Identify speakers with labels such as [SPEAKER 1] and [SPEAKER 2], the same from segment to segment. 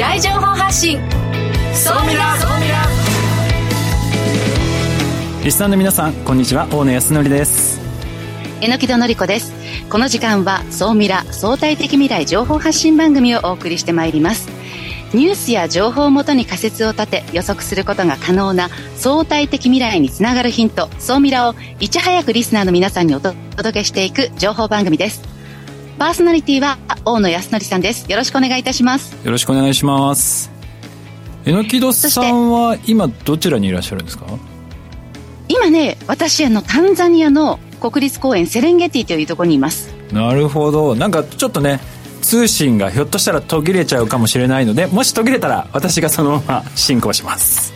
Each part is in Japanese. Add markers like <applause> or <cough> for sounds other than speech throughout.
[SPEAKER 1] 来情報発信。ソミラソミラ
[SPEAKER 2] リスナーの皆さんこんにちは。大野康則です。
[SPEAKER 3] 榎戸紀子です。この時間は総ミラ相対的未来情報発信番組をお送りしてまいります。ニュースや情報をもとに仮説を立て予測することが可能な相対的未来につながるヒント、総ミラをいち早くリスナーの皆さんにお届けしていく情報番組です。パーソナリティは大野康則さんです。よろしくお願いいたします。
[SPEAKER 2] よろしくお願いします。えのきどさんは今どちらにいらっしゃるんですか？
[SPEAKER 3] 今ね、私あのタンザニアの国立公園セレンゲティというところにいます。
[SPEAKER 2] なるほど。なんかちょっとね、通信がひょっとしたら途切れちゃうかもしれないのでもし途切れたら私がそのまま進行します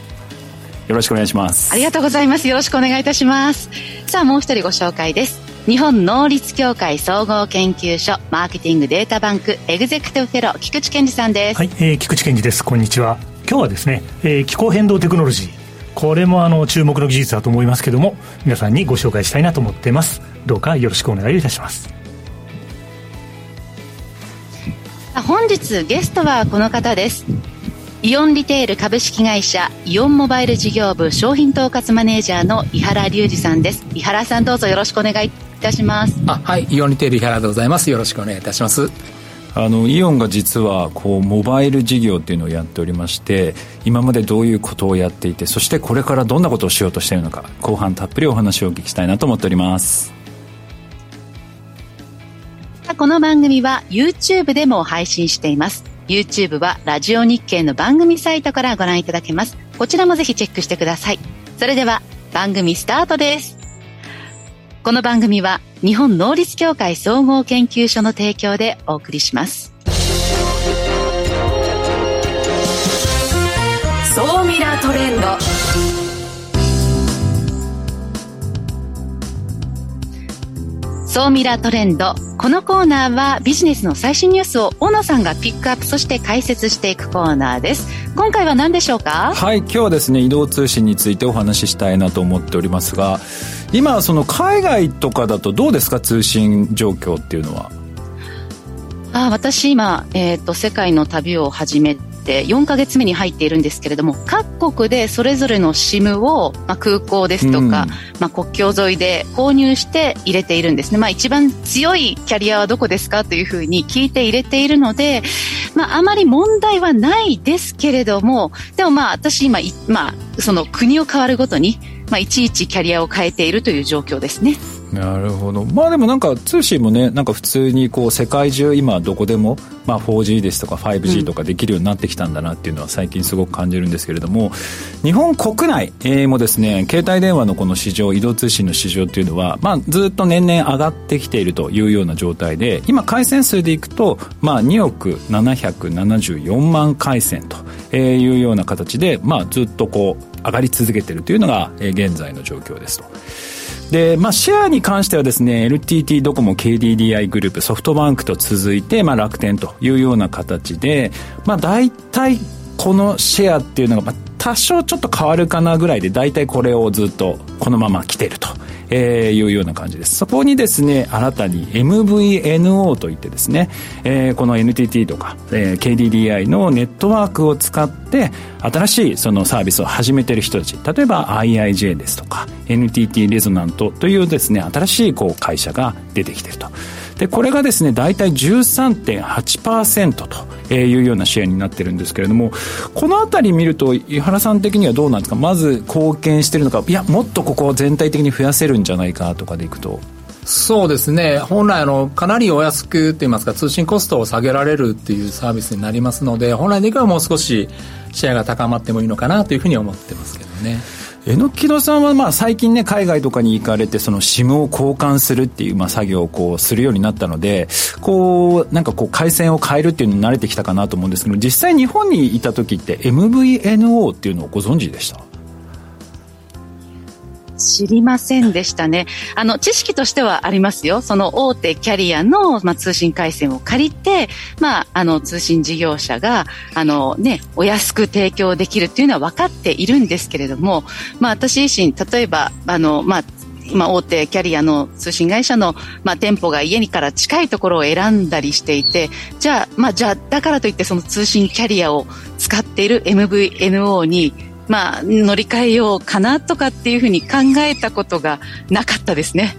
[SPEAKER 2] よろしくお願いします
[SPEAKER 3] ありがとうございますよろしくお願いいたしますさあもう一人ご紹介です日本能率協会総合研究所マーケティングデータバンクエグゼクティブフェロー菊池健二さんです。
[SPEAKER 4] はい、えー、菊池健二です。こんにちは。今日はですね、えー、気候変動テクノロジー。これもあの注目の技術だと思いますけども皆さんにご紹介したいなと思っています。どうかよろしくお願いいたします。
[SPEAKER 3] 本日ゲストはこの方です。イオンリテール株式会社イオンモバイル事業部商品統括マネージャーの井原隆二さんです。井原さんどうぞよろしくお願いいたします
[SPEAKER 5] あはいイオンリテール井原でございますよろしくお願いいたします
[SPEAKER 2] あのイオンが実はこうモバイル事業っていうのをやっておりまして今までどういうことをやっていてそしてこれからどんなことをしようとしているのか後半たっぷりお話をお聞きしたいなと思っております
[SPEAKER 3] この番組は YouTube でも配信しています。YouTube はラジオ日経の番組サイトからご覧いただけます。こちらもぜひチェックしてください。それでは番組スタートです。この番組は日本能率協会総合研究所の提供でお送りします。
[SPEAKER 1] 総ミラートレンド。
[SPEAKER 3] 総ミラートレンド。このコーナーはビジネスの最新ニュースを小野さんがピックアップ、そして解説していくコーナーです。今回は何でしょうか？
[SPEAKER 2] はい、今日はですね、移動通信についてお話ししたいなと思っておりますが、今、その海外とかだとどうですか、通信状況っていうのは。
[SPEAKER 3] あ私今、えっ、ー、と、世界の旅を始めて4ヶ月目に入っているんですけれども各国でそれぞれの SIM を、まあ、空港ですとか、うん、まあ、国境沿いで購入して入れているんですね、まあ、一番強いキャリアはどこですかというふうに聞いて入れているので、まあ、あまり問題はないですけれどもでもまあ私今、まあ、その国を変わるごとに、まあ、いちいちキャリアを変えているという状況ですね。
[SPEAKER 2] なるほど。まあでもなんか通信もねなんか普通にこう世界中今どこでも、まあ、4G ですとか 5G とかできるようになってきたんだなっていうのは最近すごく感じるんですけれども日本国内もですね携帯電話のこの市場移動通信の市場っていうのは、まあ、ずっと年々上がってきているというような状態で今回線数でいくと、まあ、2億774万回線というような形で、まあ、ずっとこう上がり続けているというのが現在の状況ですと。で、まあ、シェアに関してはですね、LTT ドコモ KDDI グループ、ソフトバンクと続いて、まあ、楽天というような形で、まあ、大体、このシェアっていうのが、まあ、多少ちょっと変わるかなぐらいで、大体これをずっとこのまま来てると。えー、いうような感じです。そこにですね、新たに MVNO といってですね、えー、この NTT とか、えー、KDDI のネットワークを使って、新しいそのサービスを始めてる人たち、例えば IIJ ですとか、NTT レゾナントというですね、新しいこう会社が出てきてると。でこれがですね大体13.8%というようなシェアになってるんですけれどもこの辺り見ると井原さん的にはどうなんですか？まず貢献してるのかいやもっとここを全体的に増やせるんじゃないかとかでいくと。
[SPEAKER 5] そうですね本来あのかなりお安くといいますか通信コストを下げられるっていうサービスになりますので本来的にはもう少しシェアが高まってもいいのかなというふうに思ってますけどね。
[SPEAKER 2] 榎木戸さんはまあ最近ね海外とかに行かれてその SIM を交換するっていうまあ作業をこうするようになったのでこうなんかこう回線を変えるっていうのに慣れてきたかなと思うんですけど実際日本にいた時って MVNO っていうのをご存知でした？
[SPEAKER 3] 知りませんでしたね。あの、知識としてはありますよ。その大手キャリアの、まあ、通信回線を借りて、まあ、あの、通信事業者が、あのね、お安く提供できるっていうのは分かっているんですけれども、まあ、私自身、例えば、あの、まあ、今大手キャリアの通信会社の、まあ、店舗が家にから近いところを選んだりしていて、じゃあ、まあ、じゃあ、だからといってその通信キャリアを使っている MVNO に、まあ、乗り換えようかなとかっていうふうに考えたことがなかったですね。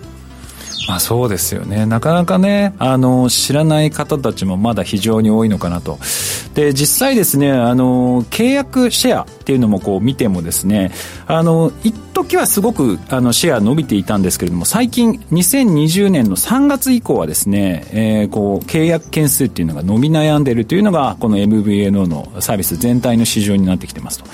[SPEAKER 2] まあそうですよね。なかなかね、あの、知らない方たちもまだ非常に多いのかなと。で、実際ですね、あの、契約シェアっていうのもこう見てもですね、あの、一時はすごくあのシェア伸びていたんですけれども、最近2020年の3月以降はですね、えー、こう、契約件数っていうのが伸び悩んでいるというのが、この MVNO のサービス全体の市場になってきてますと。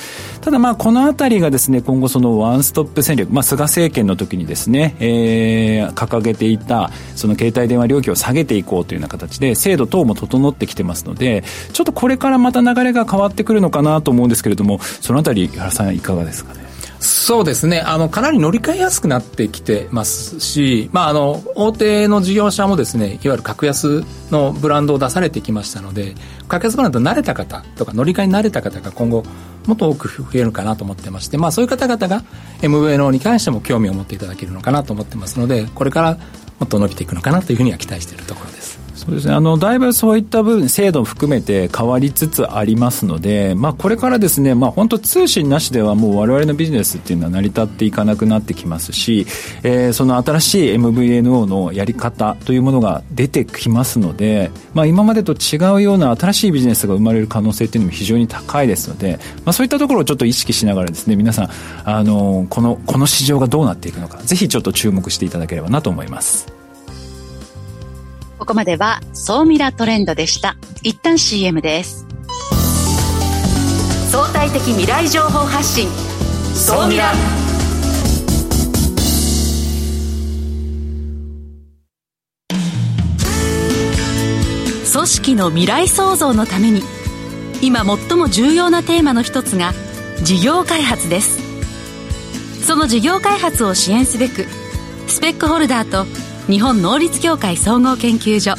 [SPEAKER 2] ただまあこのあたりがですね今後そのワンストップ戦略、まあ、菅政権の時にですね、えー、掲げていたその携帯電話料金を下げていこうというような形で制度等も整ってきてますのでちょっとこれからまた流れが変わってくるのかなと思うんですけれどもそのあたり原さんいかがですかね？
[SPEAKER 5] そうですね。あの、かなり乗り換えやすくなってきてますし、まあ、あの、大手の事業者もですね、いわゆる格安のブランドを出されてきましたので、格安ブランド慣れた方とか乗り換えに慣れた方が今後、もっと多く増えるかなと思ってまして、まあ、そういう方々が MVNO に関しても興味を持っていただけるのかなと思ってますので、これからもっと伸びていくのかなというふうには期待しているところです。
[SPEAKER 2] そうですね、あのだいぶそういった部分、制度も含めて変わりつつありますので、まあ、これからですね、まあ、本当、通信なしではもう我々のビジネスっていうのは成り立っていかなくなってきますし、えー、その新しい MVNO のやり方というものが出てきますので、まあ、今までと違うような新しいビジネスが生まれる可能性っていうのも非常に高いですので、まあ、そういったところをちょっと意識しながらですね、皆さん、あのこのこの市場がどうなっていくのか、ぜひちょっと注目していただければなと思います。
[SPEAKER 3] ここまでは、総ミラトレンドでした。一旦 CM です。
[SPEAKER 1] 相対的未来情報発信。総ミラ。組織の未来創造のために今最も重要なテーマの一つが事業開発ですその事業開発を支援すべくスペックホルダーと日本能率協会総合研究所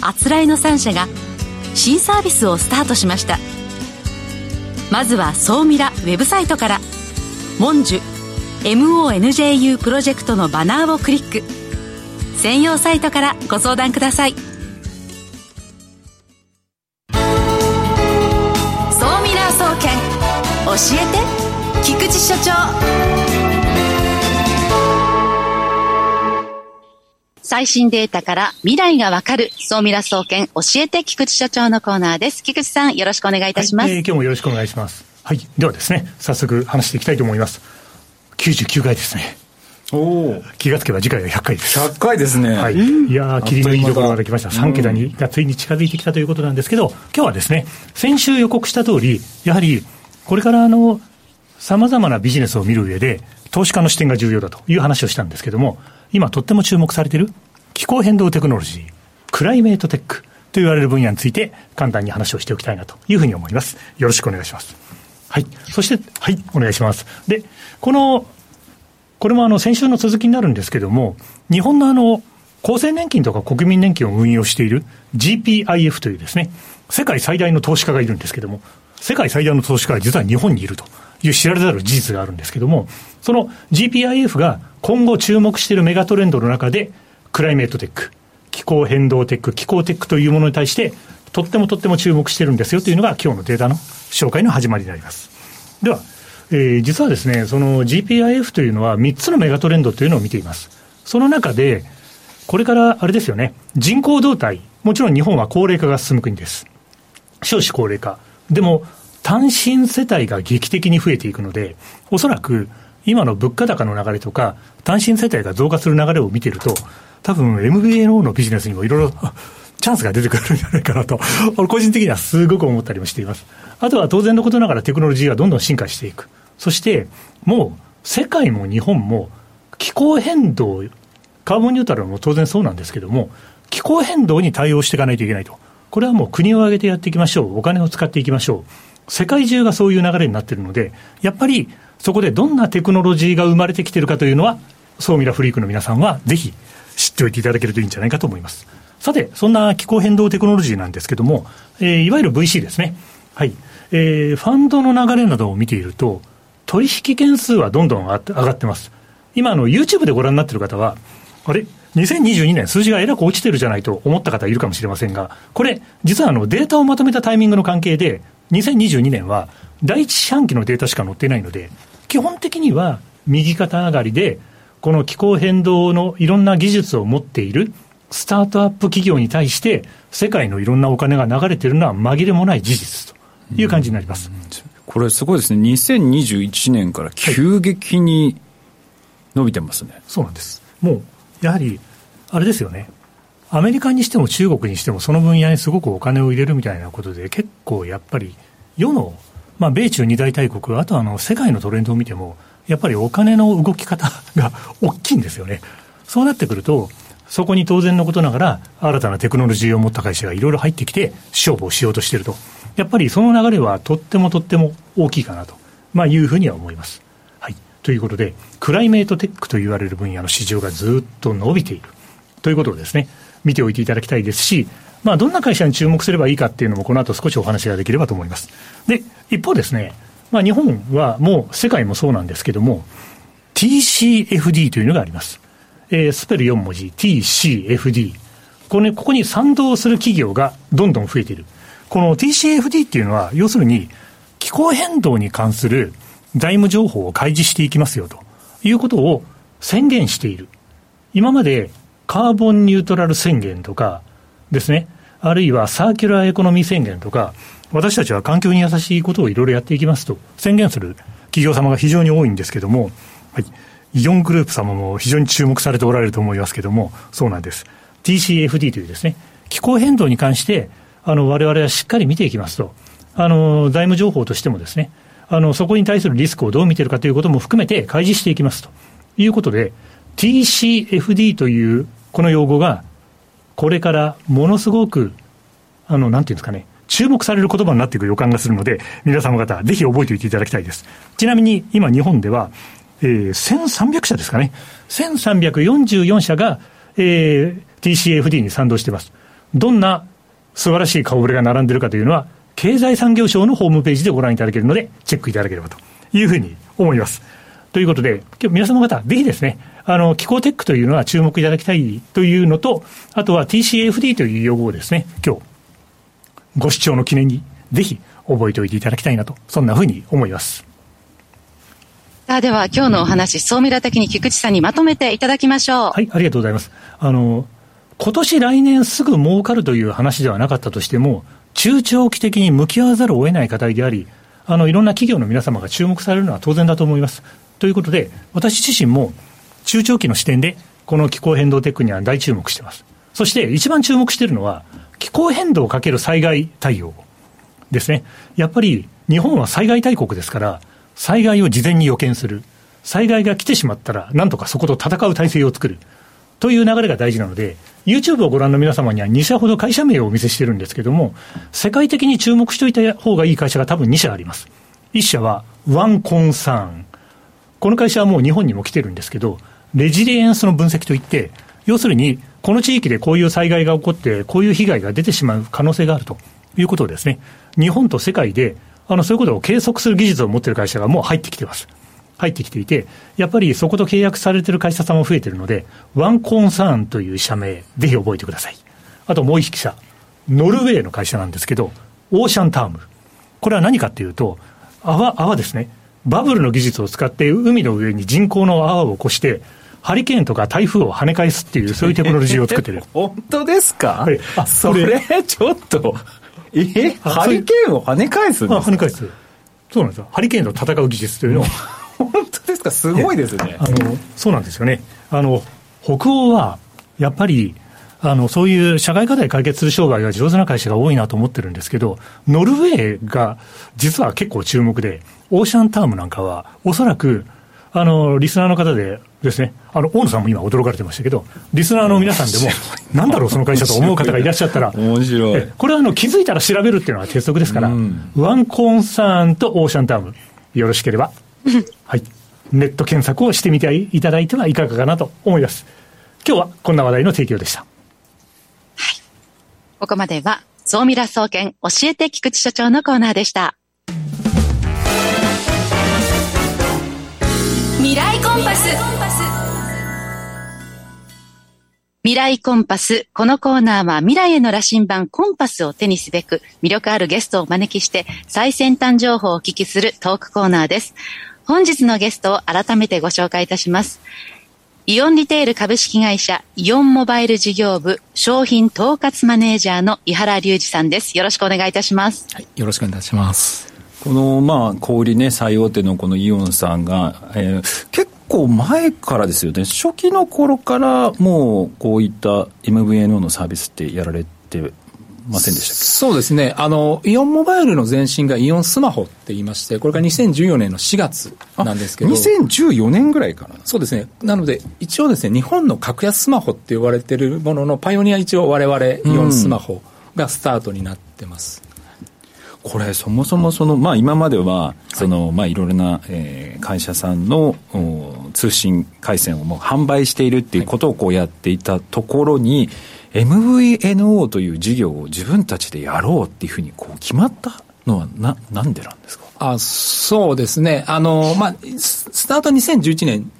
[SPEAKER 1] あつらいの3社が新サービスをスタートしました。まずは総ミラウェブサイトから「モンジュ MONJU プロジェクト」のバナーをクリック。専用サイトからご相談ください。総ミラー総研教えて菊池所長。
[SPEAKER 3] 最新データから未来がわかる、総ミラ総研教えて菊池所長のコーナーです。菊池さん、よろしくお願いいたします。はい、
[SPEAKER 4] えー、今日もよろしくお願いします。はい。ではですね、早速話していきたいと思います。99回ですね。おお。気がつけば次回は100回です。
[SPEAKER 2] 100回ですね。
[SPEAKER 4] はい。いやー、霧のいいところまで来ました。3桁にがついに近づいてきたということなんですけど、今日はですね、先週予告した通り、やはり、これからあの、様々なビジネスを見る上で、投資家の視点が重要だという話をしたんですけども、今とっても注目されている気候変動テクノロジー、クライメートテックと言われる分野について簡単に話をしておきたいなというふうに思います。よろしくお願いします。はい。そして、はい、お願いします。で、この、これもあの先週の続きになるんですけども、日本のあの、厚生年金とか国民年金を運用している GPIF というですね、世界最大の投資家がいるんですけども、世界最大の投資家は実は日本にいるという知られざる事実があるんですけども、その GPIF が今後注目しているメガトレンドの中で、クライメートテック、気候変動テック、気候テックというものに対して、とってもとっても注目してるんですよというのが今日のデータの紹介の始まりになります。では、えー、実はですね、その GPIF というのは3つのメガトレンドというのを見ています。その中で、これからあれですよね、人口動態、もちろん日本は高齢化が進む国です。少子高齢化。でも、単身世帯が劇的に増えていくので、おそらく今の物価高の流れとか、単身世帯が増加する流れを見てると、多分 MVNO のビジネスにもいろいろ <laughs> チャンスが出てくるんじゃないかなと、個人的にはすごく思ったりもしています。あとは当然のことながらテクノロジーがどんどん進化していく。そして、もう世界も日本も気候変動、カーボンニュートラルも当然そうなんですけども、気候変動に対応していかないといけないと。これはもう国を挙げてやっていきましょう。お金を使っていきましょう。世界中がそういう流れになっているので、やっぱりそこでどんなテクノロジーが生まれてきているかというのは、ソーミラフリークの皆さんはぜひ知っておいていただけるといいんじゃないかと思います。さて、そんな気候変動テクノロジーなんですけども、えー、いわゆる VC ですね。はい。えー、ファンドの流れなどを見ていると、取引件数はどんどん上がってます。今あの YouTube でご覧になっている方は、あれ？2022年数字がえらく落ちてるじゃないと思った方いるかもしれませんが、これ、実はあのデータをまとめたタイミングの関係で、2022年は第一四半期のデータしか載っていないので、基本的には右肩上がりで、この気候変動のいろんな技術を持っているスタートアップ企業に対して、世界のいろんなお金が流れているのは紛れもない事実という感じになります。
[SPEAKER 2] これすごいですね。2021年から急激に伸びてますね。はい、
[SPEAKER 4] そうなんです。もう、やはり、あれですよね。アメリカにしても中国にしてもその分野にすごくお金を入れるみたいなことで結構やっぱり世の、まあ、米中二大大国、あとあの世界のトレンドを見てもやっぱりお金の動き方が大きいんですよね。<laughs> そうなってくると、そこに当然のことながら、新たなテクノロジーを持った会社がいろいろ入ってきて、勝負をしようとしていると。やっぱりその流れはとってもとっても大きいかなと、まあ、いうふうには思います。はい。ということで、クライメートテックと言われる分野の市場がずっと伸びている。ということですね、見ておいていただきたいですし、まあ、どんな会社に注目すればいいかっていうのも、この後少しお話ができればと思います。で、一方ですね、まあ、日本はもう世界もそうなんですけども、TCFD というのがあります。えー、スペル4文字、TCFD。これ、ね、ここに賛同する企業がどんどん増えている。この TCFD っていうのは、要するに、気候変動に関する財務情報を開示していきますよということを宣言している。今までカーボンニュートラル宣言とかですね、あるいはサーキュラーエコノミー宣言とか、私たちは環境に優しいことをいろいろやっていきますと宣言する企業様が非常に多いんですけども、はい、イオングループ様も非常に注目されておられると思いますけども、そうなんです。TCFD というですね、気候変動に関して、あの、我々はしっかり見ていきますと、あの、財務情報としてもですね、あの、そこに対するリスクをどう見てるかということも含めて開示していきますということで、TCFD というこの用語が、これからものすごく、あの、なんていうんですかね、注目される言葉になっていく予感がするので、皆様方、ぜひ覚えておいていただきたいです。ちなみに、今、日本では、えー、1300社ですかね。1344社が、えー、TCFD に賛同しています。どんな素晴らしい顔ぶれが並んでいるかというのは、経済産業省のホームページでご覧いただけるので、チェックいただければというふうに思います。ということで、今日皆様方、ぜひですね、あの、気候テックというのは注目いただきたいというのと、あとは TCFD という用語をですね、今日、ご視聴の記念に、ぜひ覚えておいていただきたいなと、そんなふうに思います。
[SPEAKER 3] さあ、では今日のお話、総ミラ的に菊池さんにまとめていただきましょう。
[SPEAKER 4] はい、ありがとうございます。あの、今年来年すぐ儲かるという話ではなかったとしても、中長期的に向き合わざるを得ない課題であり、あの、いろんな企業の皆様が注目されるのは当然だと思います。ということで、私自身も中長期の視点で、この気候変動テックには大注目してます。そして一番注目しているのは、気候変動かける災害対応ですね。やっぱり日本は災害大国ですから、災害を事前に予見する。災害が来てしまったら、なんとかそこと戦う体制を作る。という流れが大事なので、YouTube をご覧の皆様には2社ほど会社名をお見せしてるんですけども、世界的に注目しておいた方がいい会社が多分2社あります。1社は、ワンコンサーン。この会社はもう日本にも来てるんですけど、レジリエンスの分析といって、要するに、この地域でこういう災害が起こって、こういう被害が出てしまう可能性があるということをですね、日本と世界で、あの、そういうことを計測する技術を持っている会社がもう入ってきてます。入ってきていて、やっぱりそこと契約されている会社さんも増えているので、ワンコンサーンという社名、ぜひ覚えてください。あともう一社、ノルウェーの会社なんですけど、オーシャンターム。これは何かっていうと、泡、泡ですね。バブルの技術を使って海の上に人工の泡を起こして、ハリケーンとか台風を跳ね返すっていう、<laughs> そういうテクノロジーを作ってる。<laughs>
[SPEAKER 2] 本当ですか、はい、あ、それ、ちょっと、え？ハリケーンを跳ね返すんですか？
[SPEAKER 4] 跳ね返す。そうなんですよ。ハリケーンと戦う技術というのを。<laughs>
[SPEAKER 2] 本当ですか？すごいですね。
[SPEAKER 4] あの、そうなんですよね。あの、北欧は、やっぱり、あの、そういう社会課題解決する商売が上手な会社が多いなと思ってるんですけど、ノルウェーが実は結構注目で、オーシャンタームなんかは、おそらく、あの、リスナーの方でですね、あの、大野さんも今驚かれてましたけど、リスナーの皆さんでも、<laughs> なんだろうその会社と思う方がいらっしゃったら、
[SPEAKER 2] 面白い。
[SPEAKER 4] これはあの、気づいたら調べるっていうのは鉄則ですから、うん、ワンコンサーンとオーシャンターム、よろしければ、はい、ネット検索をしてみていただいてはいかがかなと思います。今日はこんな話題の提供でした。はい。
[SPEAKER 3] ここまでは、総ミラ総研教えて菊池所長のコーナーでした。未来コンパス未来コンパス。このコーナーは未来への羅針盤コンパスを手にすべく魅力あるゲストをお招きして最先端情報をお聞きするトークコーナーです。本日のゲストを改めてご紹介いたします。イオンリテール株式会社イオンモバイル事業部商品統括マネージャーの井原隆二さんです。よろしくお願いいたします。
[SPEAKER 5] はい、よろしくお願いいたします。
[SPEAKER 2] この、まあ、小売ね、最大手のこのイオンさんが、えー、結構前からですよね、初期の頃からもうこういった MVNO のサービスってやられてませんでした
[SPEAKER 5] そうですね。あの、イオンモバイルの前身がイオンスマホって言いまして、これが2014年の4月なんですけど。
[SPEAKER 2] 2014年ぐらいかな
[SPEAKER 5] そうですね。なので、一応ですね、日本の格安スマホって言われてるもののパイオニア一応我々イオンスマホがスタートになってます。
[SPEAKER 2] これそもそもその、まあ、今まではその、はい。まあ、いろいろな、えー、会社さんの通信回線をもう販売しているっていうことをこうやっていたところに、はい MVNO という事業を自分たちでやろうっていうふうにこう決まったのはな、なんでなんですか？
[SPEAKER 5] あそうですね。あの、まあ、スタート2011年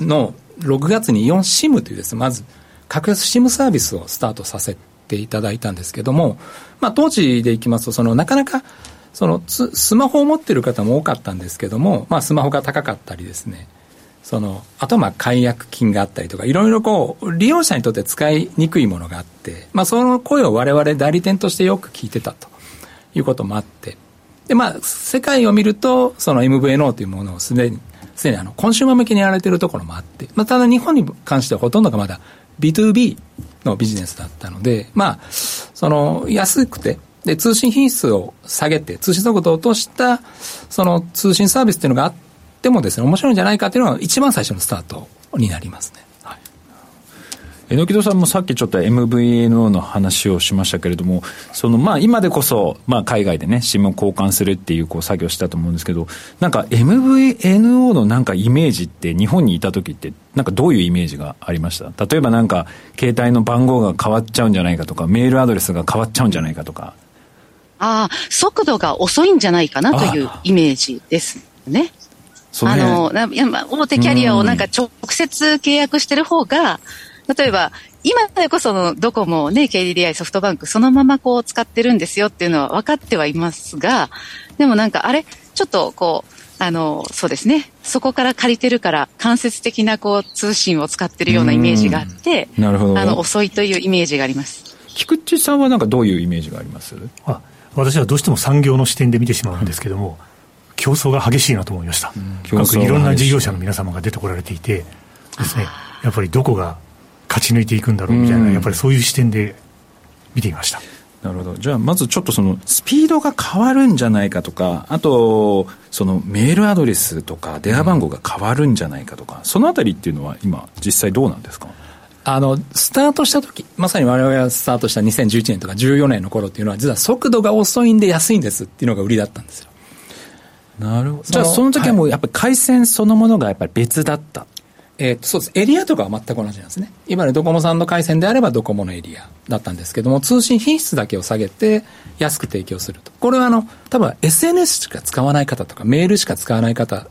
[SPEAKER 5] の6月にイオンシムというですね、まず、格安シムサービスをスタートさせていただいたんですけども、まあ、当時でいきますと、その、なかなか、そのスマホを持ってる方も多かったんですけども、まあ、スマホが高かったりですね、その、あとまあ解約金があったりとか、いろいろこう、利用者にとって使いにくいものがあって、まあその声を我々代理店としてよく聞いてたと。いうこともあって、でまあ、世界を見ると、その MVNO というものをすでに、すでにあの、コンシューマー向けにやられてるところもあって、まあただ日本に関してはほとんどがまだ B2B のビジネスだったので、まあ、その、安くて、で、通信品質を下げて、通信速度を落とした、その通信サービスというのがあって、もですね、面白いんじゃないかというのが一番最初のスタートになりますね。はい
[SPEAKER 2] えのきどさんもさっきちょっと MVNO の話をしましたけれども、そのまあ今でこそ、まあ海外でね、SIM を交換するっていうこう作業したと思うんですけど、なんか MVNO のなんかイメージって日本にいた時って、なんかどういうイメージがありました？例えばなんか携帯の番号が変わっちゃうんじゃないかとか、メールアドレスが変わっちゃうんじゃないかとか。
[SPEAKER 3] ああ、速度が遅いんじゃないかなというイメージですね。あの、大手キャリアをなんか直接契約してる方が、例えば、今でこそのドコモね、KDDI ソフトバンクそのままこう使ってるんですよっていうのは分かってはいますが、でもなんかあれ、ちょっとこう、あの、そうですね。そこから借りてるから、間接的なこう通信を使ってるようなイメージがあって、
[SPEAKER 2] なるほど。
[SPEAKER 3] あの、遅いというイメージがあります。
[SPEAKER 2] 菊池さんはなんかどういうイメージがあります？あ
[SPEAKER 4] 私はどうしても産業の視点で見てしまうんですけども、競争が激しいなと思いました、各いろんな事業者の皆様が出てこられていて、ですね、やっぱりどこが勝ち抜いていくんだろうみたいな、やっぱりそういう視点で見ていました。
[SPEAKER 2] なるほど。じゃあ、まずちょっとその、スピードが変わるんじゃないかとか、あと、そのメールアドレスとか、電話番号が変わるんじゃないかとか、そのあたりっていうのは今、実際どうなんですか？
[SPEAKER 5] あの、スタートした時、まさに我々がスタートした2011年とか14年の頃っていうのは、実は速度が遅いんで安いんですっていうのが売りだったんですよ。
[SPEAKER 2] なるほど。じゃあその時はもうやっぱり回線そのものがやっぱり別だった。
[SPEAKER 5] えー、そうです。エリアとかは全く同じなんですね。いわゆるドコモさんの回線であればドコモのエリアだったんですけども、通信品質だけを下げて安く提供すると。これはあの、多分 SNS しか使わない方とかメールしか使わない方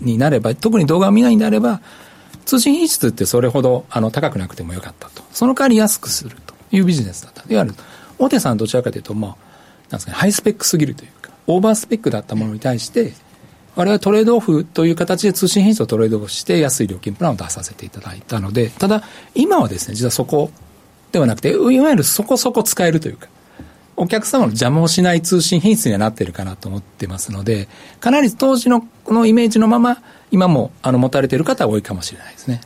[SPEAKER 5] になれば、特に動画を見ないんであれば、通信品質ってそれほどあの高くなくてもよかったと。その代わり安くするというビジネスだった。いわゆる、大手さんどちらかというと、まあ、なんですかね、ハイスペックすぎるというか、オーバースペックだったものに対して、我々トレードオフという形で通信品質をトレードオフして安い料金プランを出させていただいたので、ただ今はですね、実はそこではなくて、いわゆるそこそこ使えるというか、お客様の邪魔をしない通信品質にはなっているかなと思ってますので、かなり当時のこのイメージのまま、今もあの持たれている方は多いかもしれないですね。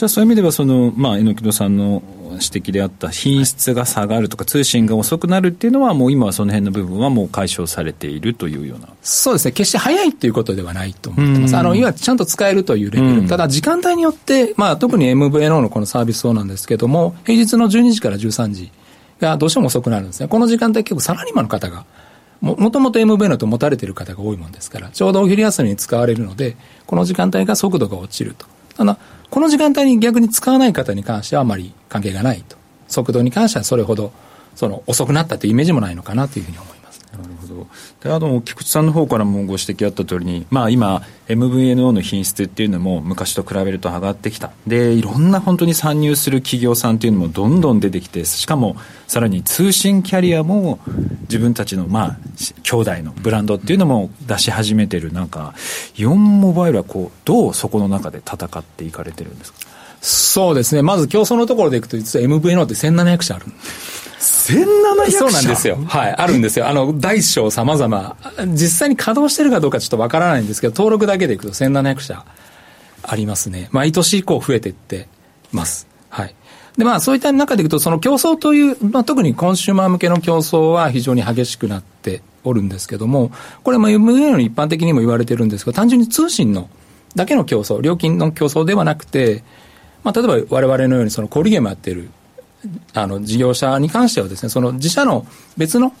[SPEAKER 2] じゃあそういう意味ではその、まあ、榎戸さんの指摘であった品質が下がるとか、通信が遅くなるっていうのは、もう今はその辺の部分はもう解消されているというような。
[SPEAKER 5] そうですね、決して早いっていうことではないと思ってます、あのいわゆるちゃんと使えるというレベル、ただ時間帯によって、まあ、特に MVNO のこのサービスそうなんですけども、平日の12時から13時がどうしても遅くなるんですね、この時間帯、結構サラリーマンの方がももともと MVNO と持たれている方が多いもんですから、ちょうどお昼休みに使われるので、この時間帯が速度が落ちると。ただこの時間帯に逆に使わない方に関してはあまり関係がないと。速度に関してはそれほどその遅くなったというイメージもないのかなというふうに思います。
[SPEAKER 2] なるほど。であの菊池さんの方からもご指摘あった通りに、まあ、今 MVNO の品質っていうのも昔と比べると上がってきた。でいろんな本当に参入する企業さんっていうのもどんどん出てきてしかもさらに通信キャリアも自分たちのまあ兄弟のブランドっていうのも出し始めてる。なんかイオンモバイルはこうどうそこの中で戦っていかれてるんですか？
[SPEAKER 5] そうですね。まず競争のところでいくと実は MVNO って1700社ある
[SPEAKER 2] 1700社？
[SPEAKER 5] そうなんですよ。はい、あるんですよ。あの、大小様々、実際に稼働してるかどうかちょっとわからないんですけど、登録だけでいくと1700社ありますね。毎年以降増えていってます。はい。で、まあ、そういった中でいくと、その競争という、まあ、特にコンシューマー向けの競争は非常に激しくなっておるんですけども、これ、まあ、MVN の一般的にも言われてるんですが、単純に通信のだけの競争、料金の競争ではなくて、まあ、例えば我々のようにその小売ゲームやってるあの事業者に関してはですね、その自社の別の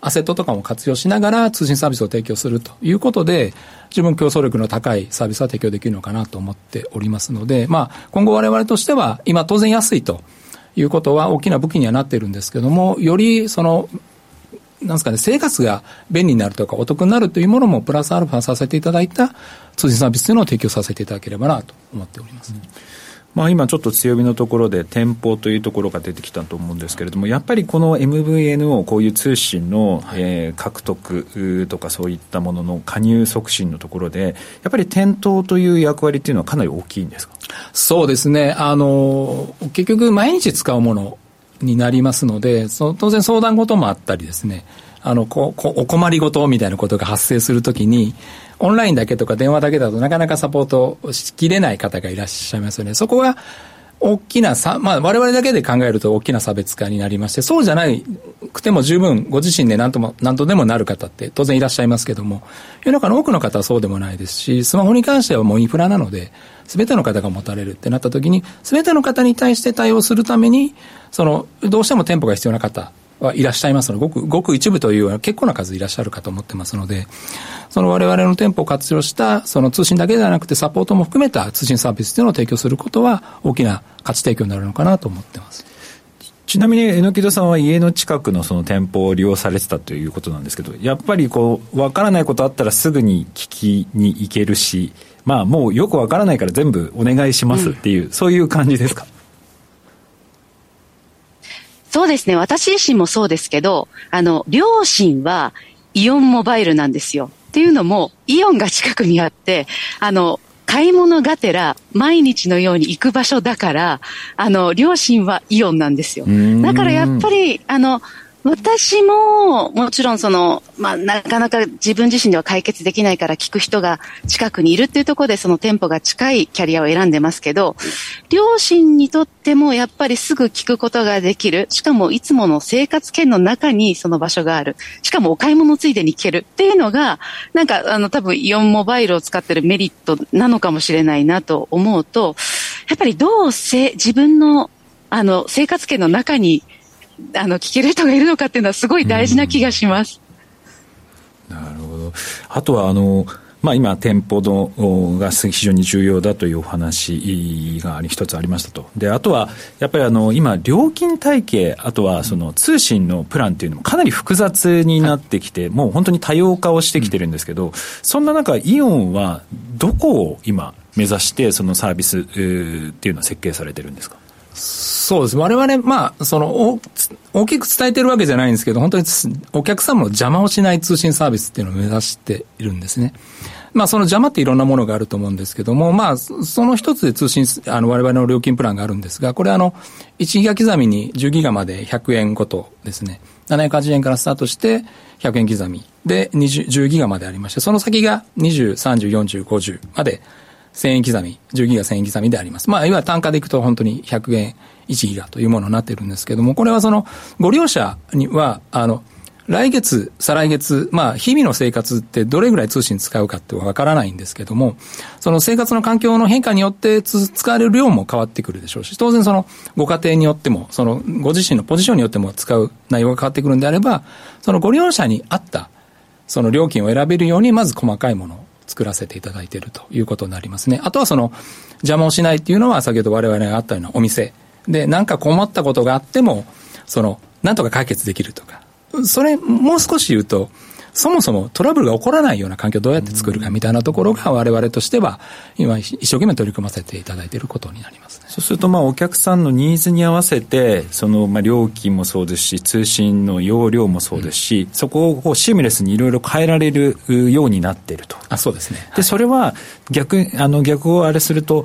[SPEAKER 5] アセットとかも活用しながら通信サービスを提供するということで、十分競争力の高いサービスは提供できるのかなと思っておりますので、まあ、今後我々としては、今当然安いということは大きな武器にはなっているんですけども、よりその、なんですかね、生活が便利になるとかお得になるというものもプラスアルファさせていただいた通信サービスというのを提供させていただければなと思っております。うん
[SPEAKER 2] まあ、今ちょっと強みのところで店舗というところが出てきたと思うんですけれどもやっぱりこの MVNO こういう通信の、はい、えー、獲得とかそういったものの加入促進のところでやっぱり店頭という役割っていうのはかなり大きいんですか？
[SPEAKER 5] そうですね。あの結局毎日使うものになりますのでそ当然相談事もあったりですね。あのここお困りごとみたいなことが発生するときにオンラインだけとか電話だけだとなかなかサポートしきれない方がいらっしゃいますよね。そこは大きなさ、まあ我々だけで考えると大きな差別化になりまして、そうじゃないくても十分ご自身で何とも、何とでもなる方って当然いらっしゃいますけども、世の中の多くの方はそうでもないですし、スマホに関してはもうインフラなので、すべての方が持たれるってなった時に、すべての方に対して対応するために、その、どうしても店舗が必要な方はいらっしゃいますので、ごく、ごく一部というような結構な数いらっしゃるかと思ってますので、その我々の店舗を活用した、その通信だけではなくてサポートも含めた通信サービスというのを提供することは、大きな価値提供になるのかなと思ってます。
[SPEAKER 2] ちなみに榎木戸さんは家の近くのその店舗を利用されてたということなんですけど、やっぱりこう、わからないことあったらすぐに聞きに行けるし、まあもうよくわからないから全部お願いしますっていう、うん、そういう感じですか？
[SPEAKER 3] そうですね。私自身もそうですけど、あの、両親はイオンモバイルなんですよ。っていうのも、イオンが近くにあって、あの、買い物がてら毎日のように行く場所だから、あの、両親はイオンなんですよ。だからやっぱり、あの、私も、もちろんその、まあ、なかなか自分自身では解決できないから聞く人が近くにいるっていうところでその店舗が近いキャリアを選んでますけど、両親にとってもやっぱりすぐ聞くことができる。しかもいつもの生活圏の中にその場所がある。しかもお買い物ついでに聞けるっていうのが、なんかあの多分イオンモバイルを使ってるメリットなのかもしれないなと思うと、やっぱりどうせ自分のあの生活圏の中にあの聞ける人がいるのかっていうのはすごい大事な気がします。
[SPEAKER 2] なるほど。あとはあのまあ、今、店舗のが非常に重要だというお話が一つありましたと。で、あとは、やっぱりあの、今、料金体系、あとはその通信のプランっていうのもかなり複雑になってきて、はい、もう本当に多様化をしてきてるんですけど、そんな中、イオンはどこを今目指して、そのサービスっていうのは設計されてるんですか？
[SPEAKER 5] そうです。我々、まあ、その、大きく伝えてるわけじゃないんですけど、本当にお客様の邪魔をしない通信サービスっていうのを目指しているんですね。まあ、その邪魔っていろんなものがあると思うんですけども、まあ、その一つで通信、あの、我々の料金プランがあるんですが、これあの、1ギガ刻みに10ギガまで100円ごとですね、780円からスタートして、100円刻みで10ギガまでありまして、その先が20、30、40、50まで1000円刻み、10ギガ1000円刻みであります。まあ、いわゆる単価でいくと本当に100円1ギガというものになってるんですけども、これはその、ご利用者には、あの、来月、再来月、まあ、日々の生活ってどれぐらい通信使うかってわからないんですけども、その生活の環境の変化によって使われる量も変わってくるでしょうし、当然そのご家庭によっても、そのご自身のポジションによっても使う内容が変わってくるんであれば、そのご利用者に合ったその料金を選べるように、まず細かいもの作らせていただいているということになりますね。あとはその邪魔をしないっていうのは先ほど我々があったようなお店で何か困ったことがあってもそのなんとか解決できるとかそれ、もう少し言うと、そもそもトラブルが起こらないような環境をどうやって作るかみたいなところが我々としては今一生懸命取り組ませていただいていることになります、ね、
[SPEAKER 2] そうするとまあお客さんのニーズに合わせてそのまあ料金もそうですし通信の容量もそうですし、うん、そこをこうシームレスにいろいろ変えられるようになっていると。
[SPEAKER 5] あそうですね。
[SPEAKER 2] で、それは逆あの逆をあれすると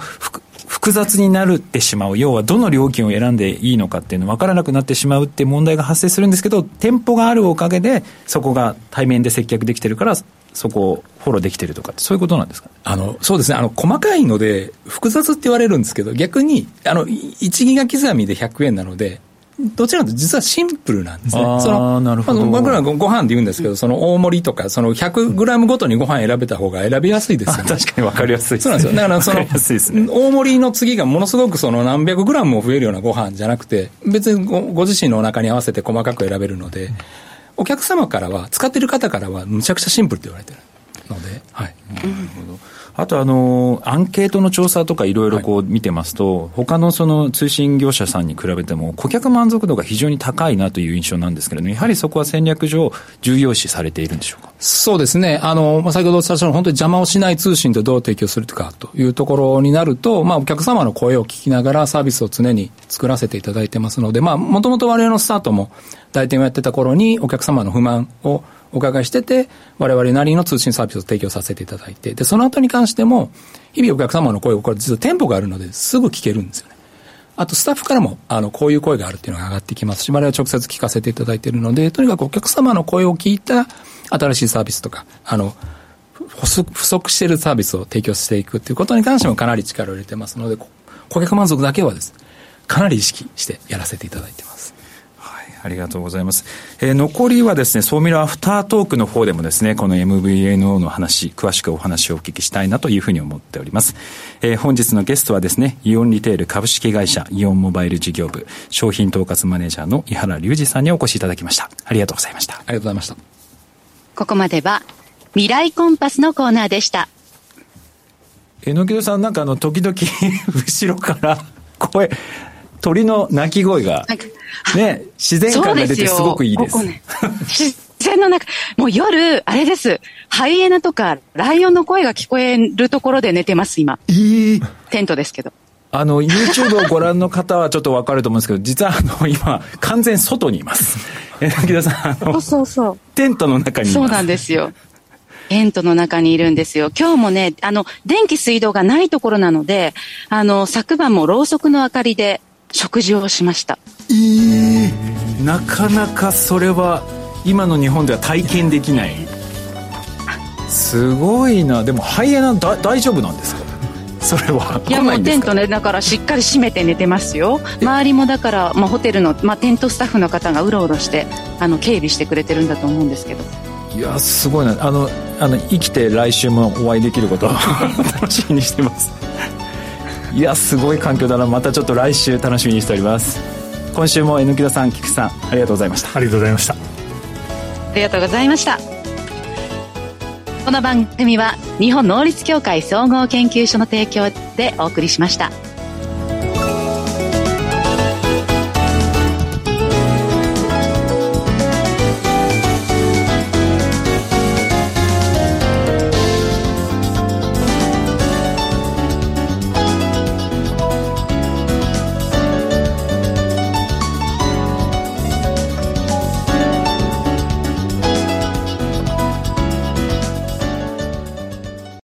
[SPEAKER 2] 複雑になるってしまう要はどの料金を選んでいいのかっていうの分からなくなってしまうってう問題が発生するんですけど店舗があるおかげでそこが対面で接客できてるからそこをフォローできてるとかそういうことなんですか？
[SPEAKER 5] あの、そうですね。あの、細かいので、複雑って言われるんですけど、逆に、あの、1ギガ刻みで100円なので、どちらかというと実はシンプルなんですね。
[SPEAKER 2] あそのなるほど。
[SPEAKER 5] 僕らごご飯で言うんですけど、その大盛りとか、その100グラムごとにご飯選べた方が選びやすいですよね。
[SPEAKER 2] 確かに分かりやすい
[SPEAKER 5] そうなんですよ。だからその、ね、大盛りの次がものすごくその何百グラムも増えるようなご飯じゃなくて、別にごご自身のお腹に合わせて細かく選べるので、お客様からは、使ってる方からは、むちゃくちゃシンプルって言われてるので、はい。なるほど。
[SPEAKER 2] あとあの、アンケートの調査とかいろいろこう見てますと、はい、他のその通信業者さんに比べても、顧客満足度が非常に高いなという印象なんですけれども、やはりそこは戦略上、重要視されているんでしょうか？
[SPEAKER 5] そうですね。あの、まあ、先ほどお伝えした本当に邪魔をしない通信とどう提供するかというところになると、まあ、お客様の声を聞きながらサービスを常に作らせていただいてますので、まあ、もともと我々のスタートも、代店をやってた頃にお客様の不満をお伺いしてて、我々なりの通信サービスを提供させていただいて、で、その後に関しても、日々お客様の声を、これ実は店舗があるのですぐ聞けるんですよね。あとスタッフからも、あの、こういう声があるっていうのが上がってきますし、我々は直接聞かせていただいているので、とにかくお客様の声を聞いた新しいサービスとか、あの、不足しているサービスを提供していくっていうことに関してもかなり力を入れてますので、顧客満足だけはです、ね、かなり意識してやらせていただいてます。
[SPEAKER 2] ありがとうございます。えー、残りはですね、総ミラアフタートークの方でもですね、この MVNO の話、詳しくお話をお聞きしたいなというふうに思っております。えー、本日のゲストはですね、イオンリテール株式会社イオンモバイル事業部商品統括マネージャーの井原隆二さんにお越しいただきました。ありがとうございました。あ
[SPEAKER 5] りがとうございました。
[SPEAKER 3] ここまでは、未来コンパスのコーナーでした。
[SPEAKER 2] えのきどさん、なんかあの、時々 <laughs> 後ろから声、鳥の鳴き声が、ね、自然感が出てすごくいいです。ですね、
[SPEAKER 3] 自然の中、もう夜、あれです。ハイエナとか、ライオンの声が聞こえるところで寝てます、今。
[SPEAKER 2] えー、
[SPEAKER 3] テントですけど。
[SPEAKER 2] あの、YouTube をご覧の方はちょっとわかると思うんですけど、実はあの、今、完全外にいます。え、木田さん、あの、
[SPEAKER 3] そうそうそう。
[SPEAKER 2] テントの中にいます。
[SPEAKER 3] そうなんですよ。テントの中にいるんですよ。今日もね、あの、電気水道がないところなので、あの、昨晩もろうそくの明かりで、食事をしました。
[SPEAKER 2] えー、なかなかそれは今の日本では体験できない。すごいな。でもハイエナだ大丈夫なんですか？それは。
[SPEAKER 3] いやもうテントねだからしっかり閉めて寝てますよ。周りもだから、まあ、ホテルの、まあ、テントスタッフの方がうろうろしてあの警備してくれてるんだと思うんですけど。
[SPEAKER 2] いやすごいな。あのあの生きて来週もお会いできることを <laughs> 楽しみにしてますいやすごい環境だな。またちょっと来週楽しみにしております。今週も木田さん菊池さんありがとうございました。
[SPEAKER 4] ありがとうございました。あ
[SPEAKER 3] りがとうございました。この番組は日本能率協会総合研究所の提供でお送りしました。